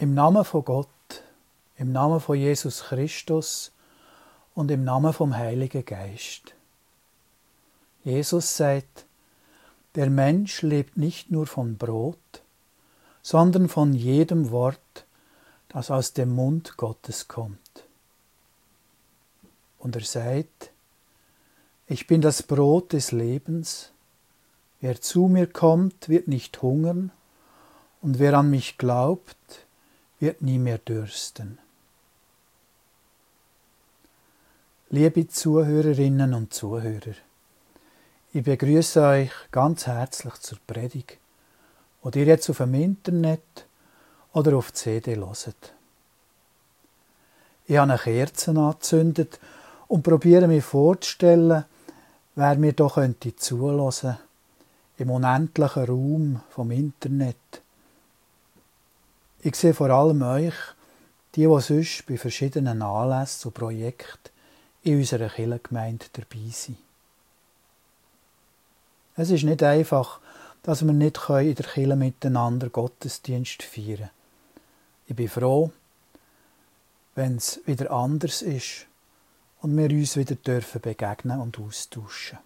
Im Namen von Gott, im Namen von Jesus Christus und im Namen vom Heiligen Geist. Jesus sagt, der Mensch lebt nicht nur von Brot, sondern von jedem Wort, das aus dem Mund Gottes kommt. Und er sagt, ich bin das Brot des Lebens, wer zu mir kommt, wird nicht hungern, und wer an mich glaubt, wird nie mehr dürsten. Liebe Zuhörerinnen und Zuhörer, ich begrüße euch ganz herzlich zur Predigt, die ihr jetzt auf dem Internet oder auf CD hört. Ich habe eine Kerze angezündet und probiere mir vorzustellen, wer mir doch könnte zulassen im unendlichen Raum vom Internet ich sehe vor allem euch, die, die sonst bei verschiedenen Anlässen und Projekten in unserer Kirchengemeinde dabei sind. Es ist nicht einfach, dass wir nicht in der Kirche miteinander Gottesdienst feiern können. Ich bin froh, wenn es wieder anders ist und wir uns wieder dürfen begegnen und austauschen.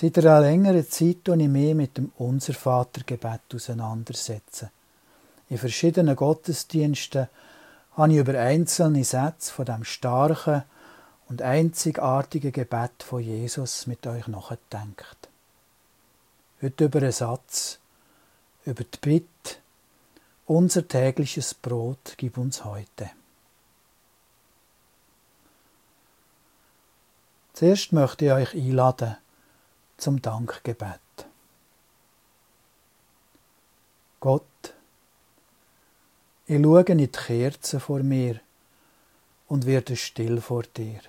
Seit einer längeren Zeit tue ich mich mit dem Unser Vatergebet auseinandersetzen. In verschiedenen Gottesdiensten habe ich über einzelne Sätze von dem starken und einzigartigen Gebet von Jesus mit euch nachgedacht. Heute über einen Satz, über die Bitte, unser tägliches Brot gib uns heute. Zuerst möchte ich euch einladen, zum Dankgebet. Gott, ich schaue in die Kerze vor mir und werde still vor dir.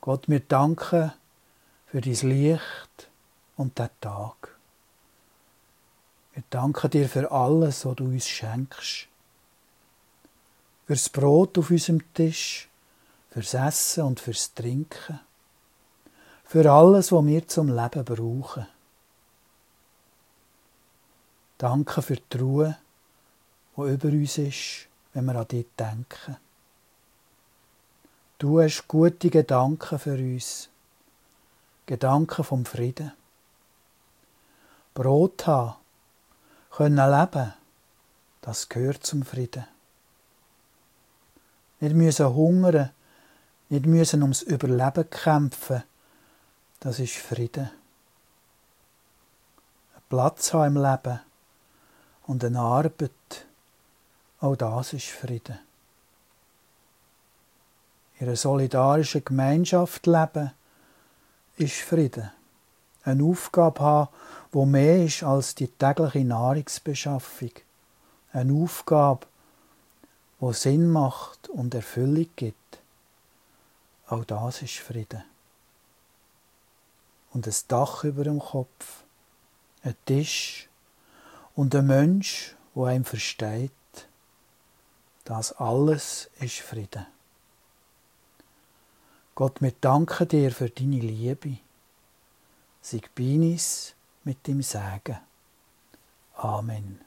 Gott, wir danken für dein Licht und den Tag. Wir danken dir für alles, was du uns schenkst. Fürs Brot auf unserem Tisch, fürs Essen und fürs Trinken für alles, was wir zum Leben brauchen. Danke für die Ruhe, die über uns ist, wenn wir an dich denken. Du hast gute Gedanken für uns. Gedanken vom Frieden. Brot haben, können leben, das gehört zum Frieden. Wir müssen hungern, nicht müssen ums Überleben kämpfen, das ist Frieden. Ein Platz haben im Leben und eine Arbeit, auch das ist Frieden. In einer solidarischen Gemeinschaft leben ist Frieden. Eine Aufgabe haben, wo mehr ist als die tägliche Nahrungsbeschaffung. Eine Aufgabe, wo Sinn macht und Erfüllung gibt. Auch das ist Frieden und ein Dach über dem Kopf, ein Tisch und ein Mensch, wo einem versteht, das alles ist Frieden. Gott, wir danken dir für deine Liebe. Sieg Binis mit dem Segen. Amen.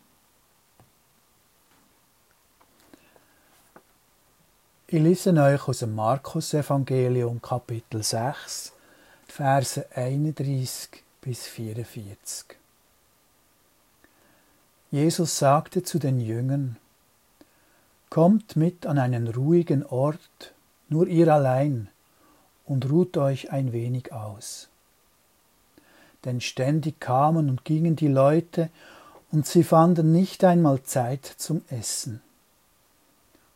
Ich lese euch aus dem Markus-Evangelium, Kapitel 6, Verse 31 bis 44. Jesus sagte zu den Jüngern, Kommt mit an einen ruhigen Ort, nur ihr allein, und ruht euch ein wenig aus. Denn ständig kamen und gingen die Leute, und sie fanden nicht einmal Zeit zum Essen.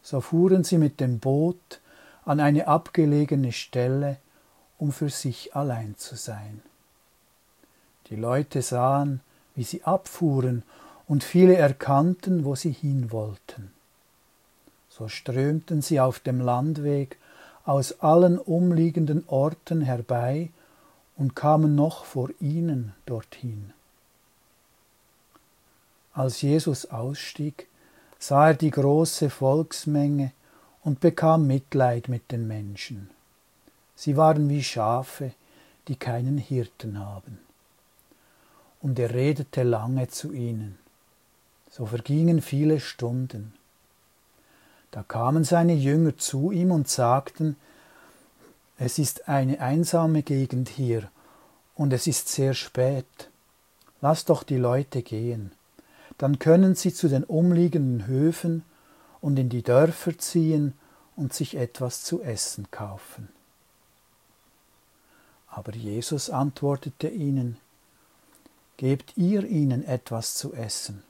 So fuhren sie mit dem Boot an eine abgelegene Stelle, um für sich allein zu sein. Die Leute sahen, wie sie abfuhren, und viele erkannten, wo sie hin wollten. So strömten sie auf dem Landweg aus allen umliegenden Orten herbei und kamen noch vor ihnen dorthin. Als Jesus ausstieg, sah er die große Volksmenge und bekam Mitleid mit den Menschen. Sie waren wie Schafe, die keinen Hirten haben. und er redete lange zu ihnen. So vergingen viele Stunden. Da kamen seine Jünger zu ihm und sagten, es ist eine einsame Gegend hier und es ist sehr spät. Lass doch die Leute gehen, dann können sie zu den umliegenden Höfen und in die Dörfer ziehen und sich etwas zu essen kaufen. Aber Jesus antwortete ihnen, Gebt ihr ihnen etwas zu essen?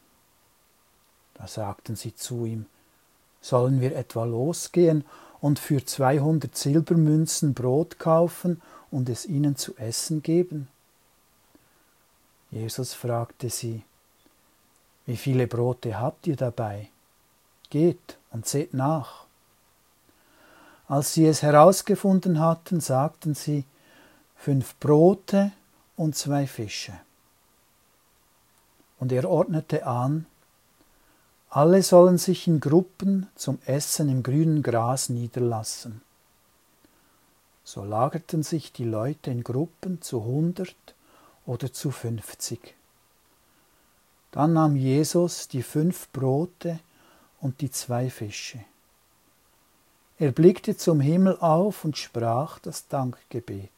Da sagten sie zu ihm, Sollen wir etwa losgehen und für zweihundert Silbermünzen Brot kaufen und es ihnen zu essen geben? Jesus fragte sie, Wie viele Brote habt ihr dabei? Geht und seht nach. Als sie es herausgefunden hatten, sagten sie, Fünf Brote und zwei Fische und er ordnete an, alle sollen sich in Gruppen zum Essen im grünen Gras niederlassen. So lagerten sich die Leute in Gruppen zu hundert oder zu fünfzig. Dann nahm Jesus die fünf Brote und die zwei Fische. Er blickte zum Himmel auf und sprach das Dankgebet.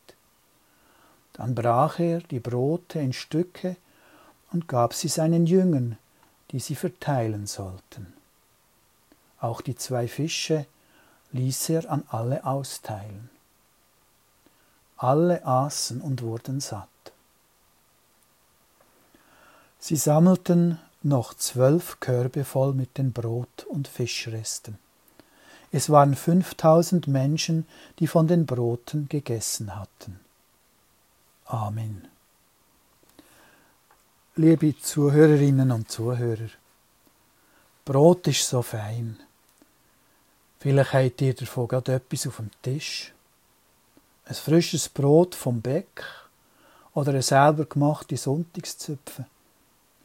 Dann brach er die Brote in Stücke und gab sie seinen Jüngern, die sie verteilen sollten. Auch die zwei Fische ließ er an alle austeilen. Alle aßen und wurden satt. Sie sammelten noch zwölf Körbe voll mit den Brot- und Fischresten. Es waren fünftausend Menschen, die von den Broten gegessen hatten. Amen. Liebe Zuhörerinnen und Zuhörer, Brot ist so fein. Vielleicht habt ihr davon gerade etwas auf dem Tisch. Ein frisches Brot vom Bäck oder ein selber gemachte Sonntagszöpfe.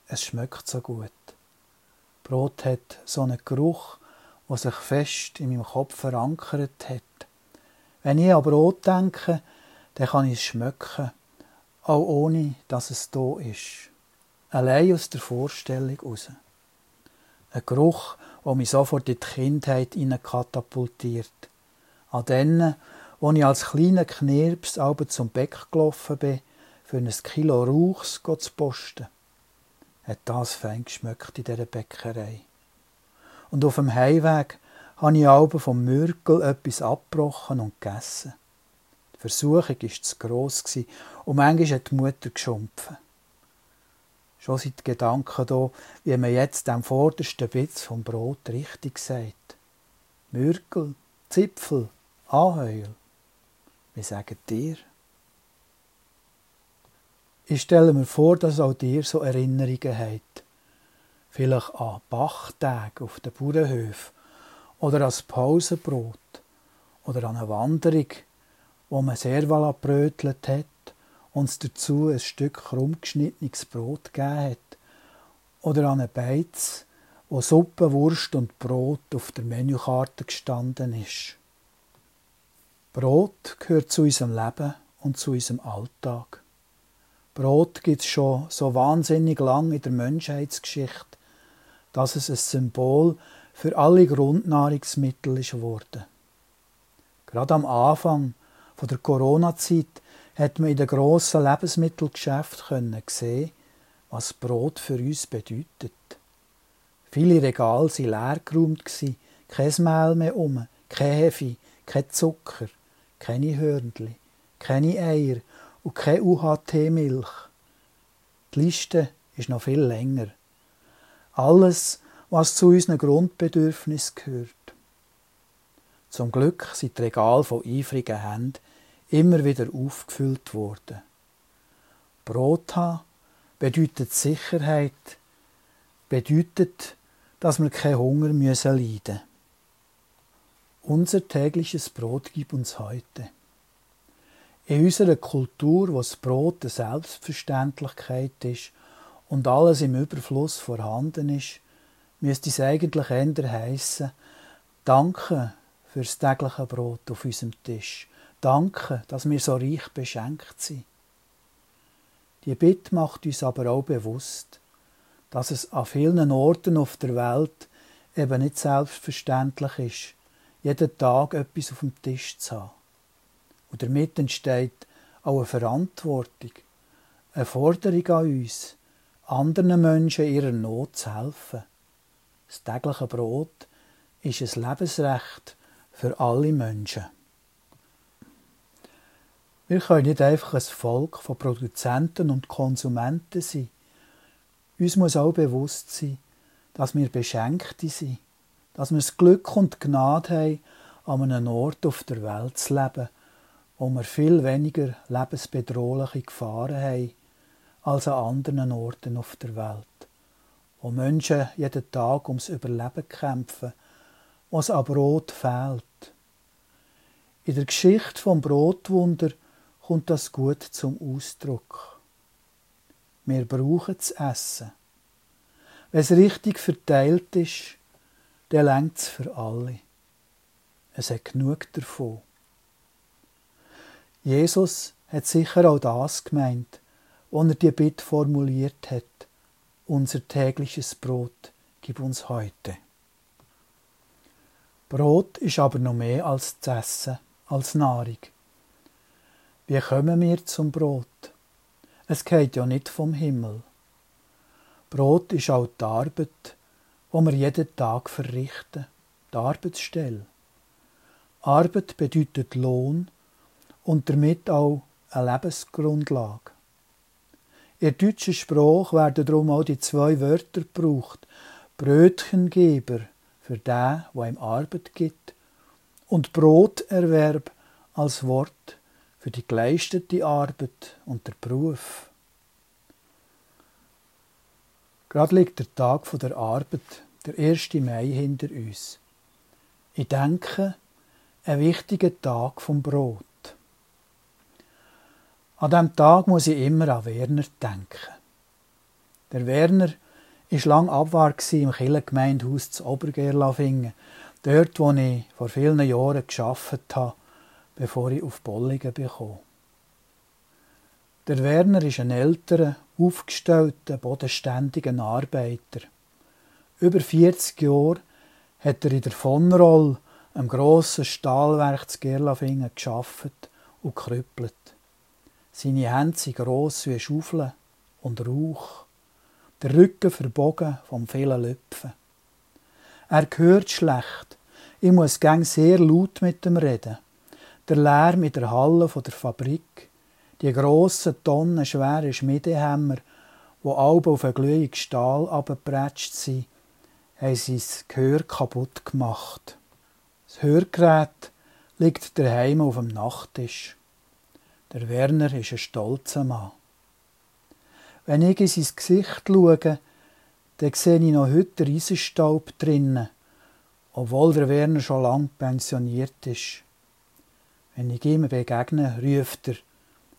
Es schmeckt so gut. Brot hat so einen Geruch, der sich fest in meinem Kopf verankert hat. Wenn ich an Brot denke, dann kann ich es schmecken, auch ohne dass es da ist allein aus der Vorstellung raus. Ein Geruch, der mich sofort in die Kindheit katapultiert. An denen, wo ich als kleiner Knirps aber zum Beck gelaufen bin, für ein Kilo Rauchs zu posten. Hat das fein geschmeckt in dieser Bäckerei. Und auf dem Heimweg habe ich aber vom Mürkel etwas abgebrochen und gegessen. Die Versuchung war zu gross und manchmal hat die Mutter geschumpfen. Schon sind die Gedanken da, wie man jetzt am vordersten Bitz vom Brot richtig sagt. Mürkel, Zipfel, Anheuer. Wie sagen dir? Ich stelle mir vor, dass auch dir so Erinnerungen habt. Vielleicht an Bachtage auf den Bauernhöfen oder das Pausenbrot oder an eine Wanderung, wo man sehr wohl brötelt hat uns dazu ein Stück krumm geschnittenes Brot gegeben hat. Oder an einen Beiz, wo Suppe, Wurst und Brot auf der Menükarte gestanden ist. Brot gehört zu unserem Leben und zu unserem Alltag. Brot gibt es schon so wahnsinnig lang in der Menschheitsgeschichte, dass es ein Symbol für alle Grundnahrungsmittel ist. Gerade am Anfang der Corona-Zeit hat man in den grossen Lebensmittelgeschäften sehen was Brot für uns bedeutet. Viele Regale waren leer geräumt, kein Mehl mehr um, kein Hefe, kein Zucker, keine Hörnli, keine Eier und keine UHT-Milch. Die Liste ist noch viel länger. Alles, was zu unseren Grundbedürfnissen gehört. Zum Glück sind die Regale von eifrigen Händen immer wieder aufgefüllt worden. Brot haben bedeutet Sicherheit, bedeutet, dass wir keinen Hunger müssen leiden Unser tägliches Brot gibt uns heute. In unserer Kultur, wo das Brot eine Selbstverständlichkeit ist und alles im Überfluss vorhanden ist, müsste es eigentlich eher heissen, Danke fürs tägliche Brot auf unserem Tisch. Danke, dass wir so reich beschenkt sind. Die Bitte macht uns aber auch bewusst, dass es an vielen Orten auf der Welt eben nicht selbstverständlich ist, jeden Tag etwas auf dem Tisch zu haben. Und damit entsteht auch eine Verantwortung, eine Forderung an uns, anderen Menschen ihrer Not zu helfen. Das tägliche Brot ist ein Lebensrecht für alle Menschen. Wir können nicht einfach ein Volk von Produzenten und Konsumenten sein. Uns muss auch bewusst sein, dass wir Beschenkte sind, dass wir das Glück und Gnade haben, an einem Ort auf der Welt zu leben, wo wir viel weniger lebensbedrohliche Gefahren haben als an anderen Orten auf der Welt, wo Menschen jeden Tag ums Überleben kämpfen, wo es an Brot fehlt. In der Geschichte vom Brotwunder kommt das gut zum Ausdruck. Wir brauchen zu essen. Wenn es richtig verteilt ist, dann längt es für alle. Es hat genug davon. Jesus hat sicher auch das gemeint, als er die Bitte formuliert hat. Unser tägliches Brot gib uns heute. Brot ist aber noch mehr als zu essen, als Nahrung. Wie kommen wir zum Brot? Es geht ja nicht vom Himmel. Brot ist auch die Arbeit, die wir jeden Tag verrichten, die Arbeitsstelle. Arbeit bedeutet Lohn und damit auch eine Lebensgrundlage. In deutschen Sprache werden darum auch die zwei Wörter gebraucht: Brötchengeber für den, der ihm Arbeit gibt, und Broterwerb als Wort für die geleistete Arbeit und der Beruf. Gerade liegt der Tag der Arbeit, der 1. Mai, hinter uns. Ich denke, ein wichtiger Tag vom Brot. An diesem Tag muss ich immer an Werner denken. Der Werner war lang abwart im Kirchengemeindehaus zu Obergerlafingen, dort, wo ich vor vielen Jahren geschafft habe bevor ich auf Bolligen bekam. Der Werner ist ein älterer, aufgestellter, bodenständiger Arbeiter. Über 40 Jahre hat er in der Vonroll, einem grossen Stahlwerk zu Gerlafingen, geschafft und gekrüppelt. Seine Hände sind gross wie Schaufeln und Rauch, der Rücken verbogen vom vielen Lüpfen. Er hört schlecht, ich muss gang sehr laut mit ihm reden. Der Lärm in der Halle der Fabrik, die grossen, tonnenschweren Schmiedehämmer, wo alle auf einen glühigen Stahl abgepratscht sind, haben sein Gehör kaputt gemacht. Das Hörgerät liegt daheim auf dem Nachttisch. Der Werner ist ein stolzer Mann. Wenn ich in sein Gesicht schaue, dann sehe ich noch heute Riesenstaub drinnen, obwohl der Werner schon lang pensioniert ist. Wenn ich ihm begegne, ruft er,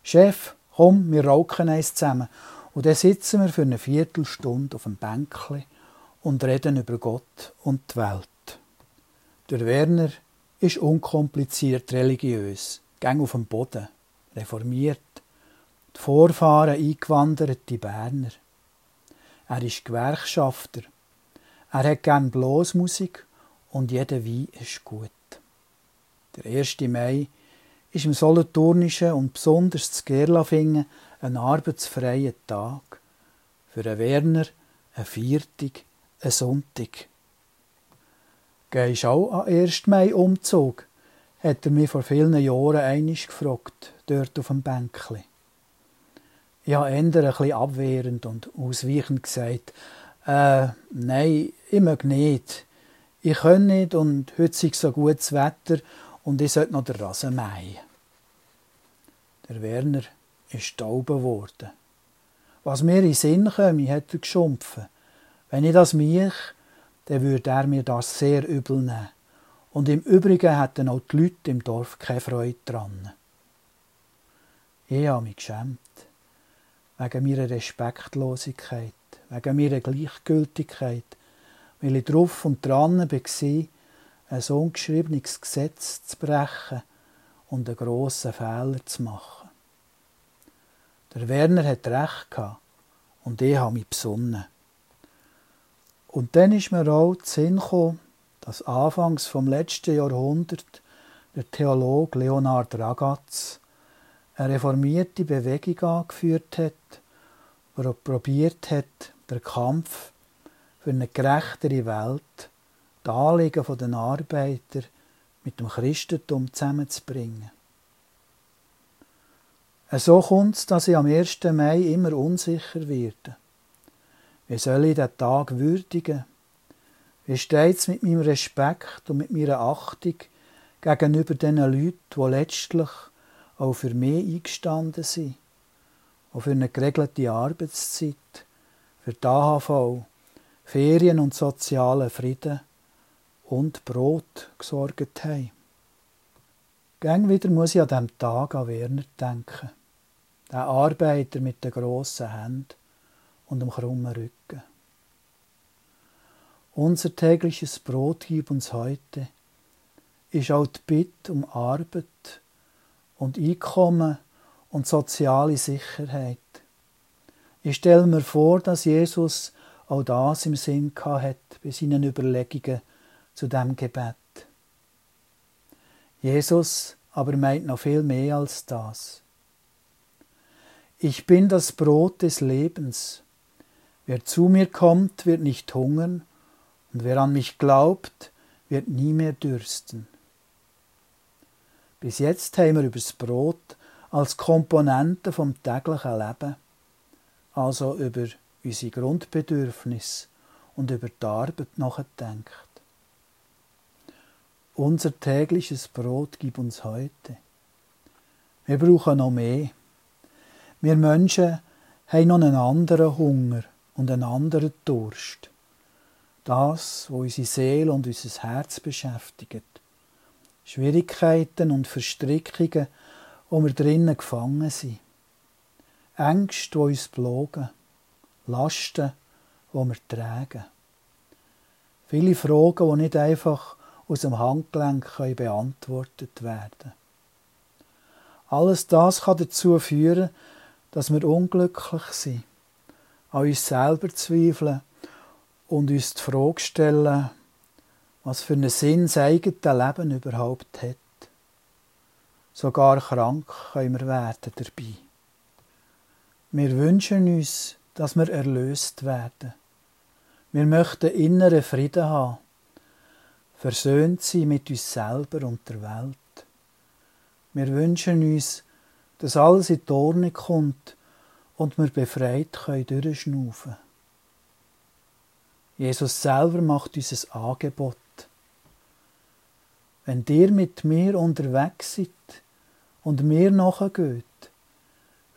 Chef, komm, wir rauchen eins zusammen. Und dann sitzen wir für eine Viertelstunde auf dem Bänkli und reden über Gott und die Welt. Der Werner ist unkompliziert religiös, gang auf dem Boden, reformiert, die Vorfahren eingewanderte Berner. Er ist Gewerkschafter. Er hat gern Blasmusik und jeder Wein ist gut. Der 1. Mai ist im Solothurnischen und besonders zu Gerlafingen ein arbeitsfreier Tag. Für einen Werner ein Viertag, ein Sonntag. Gehst auch an 1. Mai Umzug? hat er mich vor vielen Jahren einig gefragt, dort auf dem Bänkli. Ich habe eher ein bisschen abwehrend und ausweichend gesagt, äh, nein, ich mag nicht. Ich kann nicht und heute ist so gutes Wetter und ich sollte noch den Rasen mähen. Der Werner ist taub geworden. Was mir in den Sinn komme, hat er geschumpfen. Wenn ich das mich, dann würde er mir das sehr übel nehmen. Und im Übrigen hätten auch die Leute im Dorf keine Freude dran. Ich habe mich geschämt. Wegen meiner Respektlosigkeit, wegen meiner Gleichgültigkeit, weil ich drauf und dran war, ein ungeschriebenes Gesetz zu brechen und einen grossen Fehler zu machen. Der Werner hat recht gehabt und ich habe mich besonnen. Und dann ist mir auch zu Sinn gekommen, dass anfangs vom letzten Jahrhundert der Theologe Leonard Ragatz eine reformierte Bewegung angeführt hat, wo probiert hat, den Kampf für eine gerechtere Welt, die Anliegen der Arbeiter mit dem Christentum zusammenzubringen. So kommt es, dass ich am 1. Mai immer unsicher werde. Wie soll ich diesen Tag würdigen? Wie steht es mit meinem Respekt und mit meiner Achtung gegenüber den Leuten, die letztlich auch für mich eingestanden sind? Auch für eine geregelte Arbeitszeit, für die AHV, Ferien und sozialen Frieden und Brot gesorgt haben. Gäng wieder muss ich an diesem Tag an Werner denken. Der Arbeiter mit den grossen Händen und dem krummen Rücken. Unser tägliches Brot gib uns heute, ist auch die Bitte um Arbeit und Einkommen und soziale Sicherheit. Ich stelle mir vor, dass Jesus auch das im Sinn hat bei seinen Überlegungen zu dem Gebet. Jesus aber meint noch viel mehr als das. Ich bin das Brot des Lebens. Wer zu mir kommt, wird nicht hungern, und wer an mich glaubt, wird nie mehr dürsten. Bis jetzt haben wir über das Brot als Komponente vom täglichen Leben, also über unsere Grundbedürfnisse und über die Arbeit nachgedacht. Unser tägliches Brot gib uns heute. Wir brauchen noch mehr. Wir Menschen haben noch einen anderen Hunger und einen anderen Durst. Das, wo unsere Seele und unser Herz beschäftigt. Schwierigkeiten und Verstrickungen, wo wir drinnen gefangen sind. Ängste, die uns plagen. Lasten, die wir tragen. Viele Fragen, die nicht einfach aus dem Handgelenk können beantwortet werden Alles das kann dazu führen, dass wir unglücklich sind, an uns selber zweifeln und uns die Frage stellen, was für einen Sinn das eigene Leben überhaupt hat. Sogar krank können wir werden dabei. Wir wünschen uns, dass wir erlöst werden. Wir möchten inneren Frieden haben, versöhnt sein mit uns selber und der Welt. Wir wünschen uns, dass alles in die Ordnung kommt und wir befreit können durchschnaufen. Jesus selber macht uns ein Angebot. Wenn ihr mit mir unterwegs seid und mir nachgeht,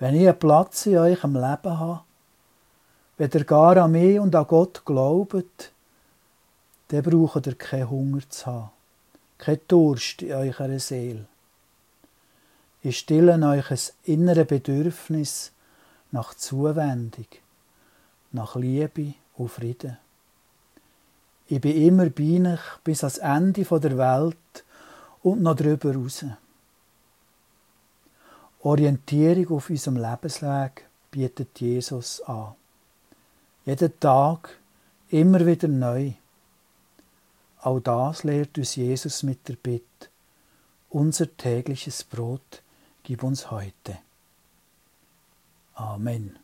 wenn ich einen Platz in eurem Leben habe, wenn ihr gar an mich und an Gott glaubt, dann braucht ihr keinen Hunger zu haben, keinen Durst in eurer Seele. Ich stille euch ein inneres Bedürfnis nach Zuwendung, nach Liebe und Frieden. Ich bin immer bei euch bis ans Ende der Welt und noch darüber raus. Orientierung auf unserem Lebensweg bietet Jesus an. Jeden Tag immer wieder neu. Auch das lehrt uns Jesus mit der Bitte. Unser tägliches Brot gib uns heute. Amen.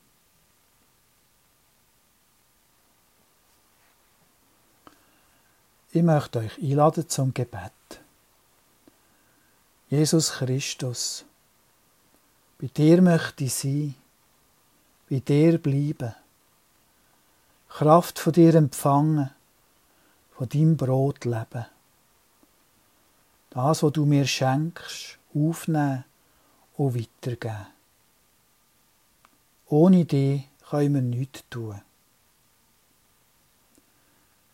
Ich möchte euch einladen zum Gebet. Jesus Christus, bei dir möchte ich sein, bei dir bleiben, Kraft von dir empfangen von deinem Brot leben. Das, was du mir schenkst, aufnehmen und weitergeben. Ohne dich können wir nichts tun.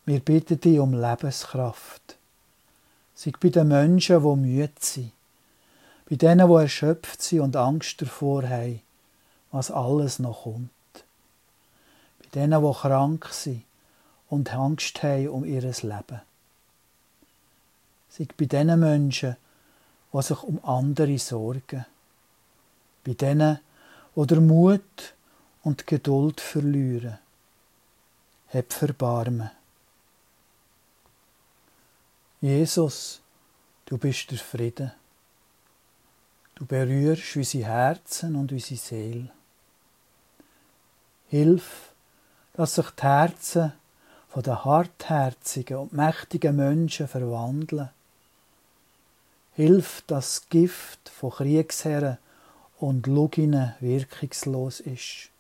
Wir bitten dich um Lebenskraft. Sei bei den Menschen, die müde sind, bei denen, die erschöpft sind und Angst davor haben, was alles noch kommt, bei denen, die krank sind, und Angst haben um ihr Leben. Sei bei den Menschen, die sich um andere sorgen. Bei denen, oder Mut und Geduld verlieren. Hab Verbarmen. Jesus, du bist der Frieden. Du berührst unsere Herzen und unsere Seele. Hilf, dass sich die Herzen von den hartherzigen und mächtigen Menschen verwandeln. Hilf, dass das Gift von Kriegsherren und Luginen wirkungslos ist.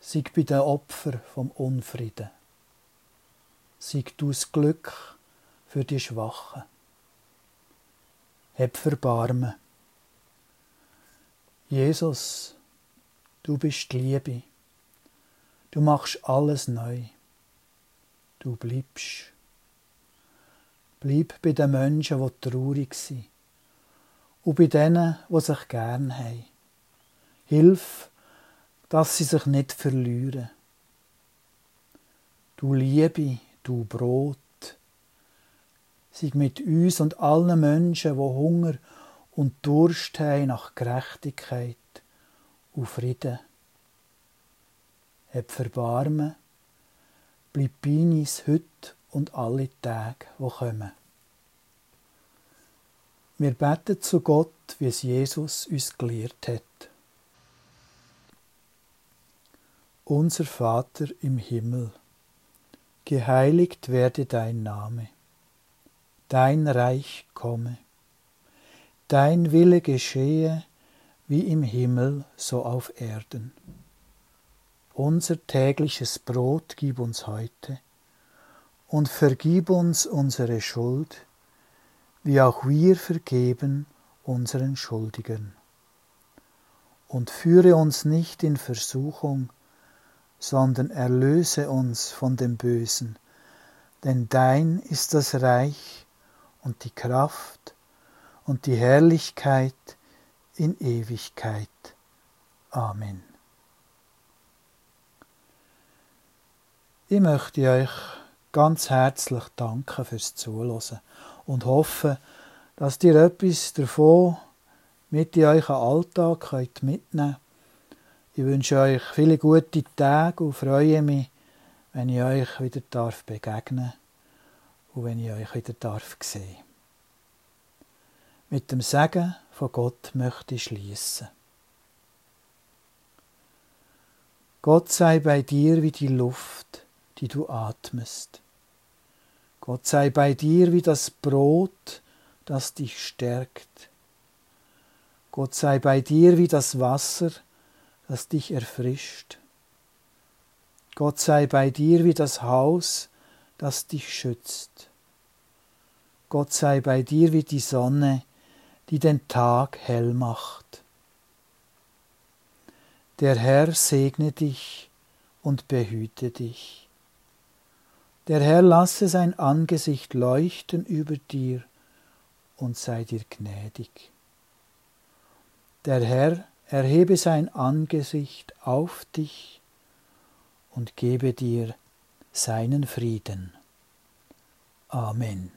Sei bei den Opfern vom Unfrieden. Sei du das Glück für die Schwachen. Hab Verbarmen. Jesus, du bist die Liebe. Du machst alles neu. Du bleibst. Bleib bei den Menschen, die traurig sind. Und bei denen, die sich gern haben. Hilf, dass sie sich nicht verlieren. Du Liebe, du Brot, sei mit uns und allen Menschen, die Hunger und Durst haben nach Gerechtigkeit und Frieden. Hab Verbarmen, bleib bei uns heute und alle Tage, die kommen. Wir beten zu Gott, wie es Jesus uns gelehrt hat. Unser Vater im Himmel, geheiligt werde dein Name dein Reich komme, dein Wille geschehe wie im Himmel so auf Erden. Unser tägliches Brot gib uns heute und vergib uns unsere Schuld, wie auch wir vergeben unseren Schuldigen. Und führe uns nicht in Versuchung, sondern erlöse uns von dem Bösen, denn dein ist das Reich und die Kraft und die Herrlichkeit in Ewigkeit. Amen. Ich möchte euch ganz herzlich danken fürs Zuhören und hoffe, dass ihr etwas davon mit in euren Alltag könnt mitnehmen Ich wünsche euch viele gute Tage und freue mich, wenn ich euch wieder begegnen darf und wenn ich euch wieder darf sehen. Mit dem Segen von Gott möchte ich schließen. Gott sei bei dir wie die Luft, die du atmest. Gott sei bei dir wie das Brot, das dich stärkt. Gott sei bei dir wie das Wasser, das dich erfrischt. Gott sei bei dir wie das Haus, das dich schützt. Gott sei bei dir wie die Sonne, die den Tag hell macht. Der Herr segne dich und behüte dich. Der Herr lasse sein Angesicht leuchten über dir und sei dir gnädig. Der Herr erhebe sein Angesicht auf dich und gebe dir seinen Frieden. Amen.